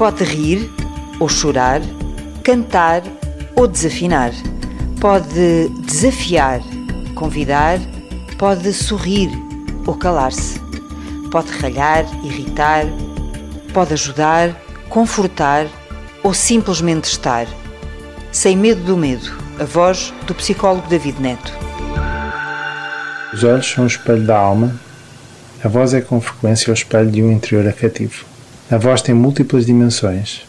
Pode rir ou chorar, cantar ou desafinar. Pode desafiar, convidar, pode sorrir ou calar-se. Pode ralhar, irritar, pode ajudar, confortar ou simplesmente estar. Sem medo do medo, a voz do psicólogo David Neto. Os olhos são o espelho da alma. A voz é com frequência o espelho de um interior afetivo. A voz tem múltiplas dimensões.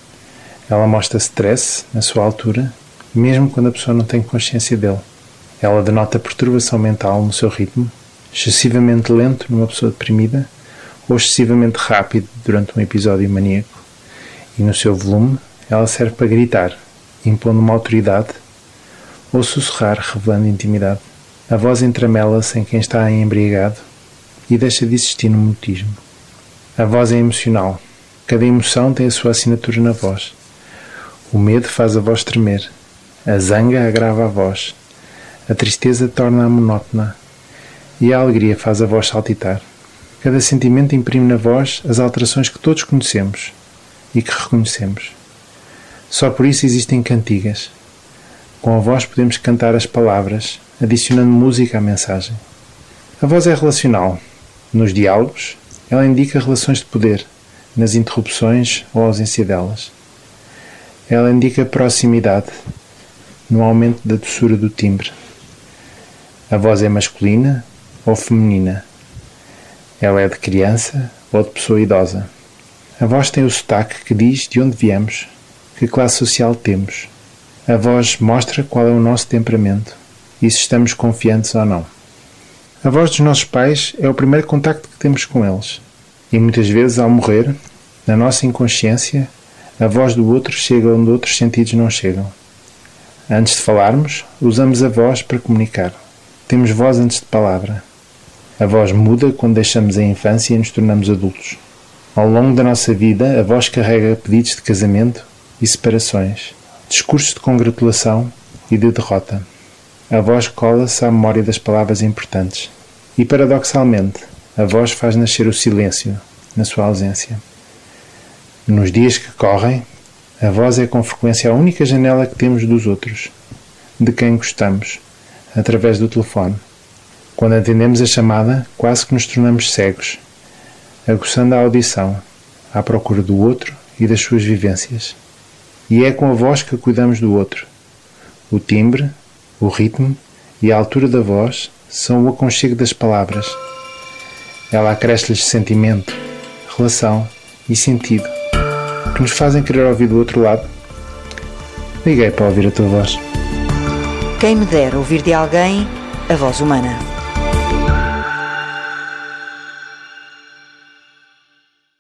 Ela mostra stress na sua altura, mesmo quando a pessoa não tem consciência dele. Ela denota perturbação mental no seu ritmo, excessivamente lento numa pessoa deprimida ou excessivamente rápido durante um episódio maníaco. E no seu volume, ela serve para gritar, impondo uma autoridade, ou sussurrar, revelando intimidade. A voz entramela-se em quem está embriagado e deixa de existir no mutismo. A voz é emocional. Cada emoção tem a sua assinatura na voz. O medo faz a voz tremer. A zanga agrava a voz. A tristeza torna-a monótona. E a alegria faz a voz saltitar. Cada sentimento imprime na voz as alterações que todos conhecemos e que reconhecemos. Só por isso existem cantigas. Com a voz podemos cantar as palavras, adicionando música à mensagem. A voz é relacional. Nos diálogos, ela indica relações de poder, nas interrupções ou ausência delas. Ela indica proximidade, no aumento da doçura do timbre. A voz é masculina ou feminina. Ela é de criança ou de pessoa idosa. A voz tem o sotaque que diz de onde viemos, que classe social temos. A voz mostra qual é o nosso temperamento e se estamos confiantes ou não. A voz dos nossos pais é o primeiro contacto que temos com eles. E muitas vezes, ao morrer, na nossa inconsciência, a voz do outro chega onde outros sentidos não chegam. Antes de falarmos, usamos a voz para comunicar. Temos voz antes de palavra. A voz muda quando deixamos a infância e nos tornamos adultos. Ao longo da nossa vida, a voz carrega pedidos de casamento e separações, discursos de congratulação e de derrota. A voz cola-se à memória das palavras importantes. E, paradoxalmente, a voz faz nascer o silêncio na sua ausência. Nos dias que correm, a voz é com frequência a única janela que temos dos outros, de quem gostamos, através do telefone. Quando atendemos a chamada, quase que nos tornamos cegos aguçando a audição, à procura do outro e das suas vivências. E é com a voz que cuidamos do outro. O timbre, o ritmo e a altura da voz são o aconchego das palavras. Ela acresce-lhes sentimento, relação e sentido, que nos fazem querer ouvir do outro lado. Liguei para ouvir a tua voz. Quem me dera ouvir de alguém a voz humana.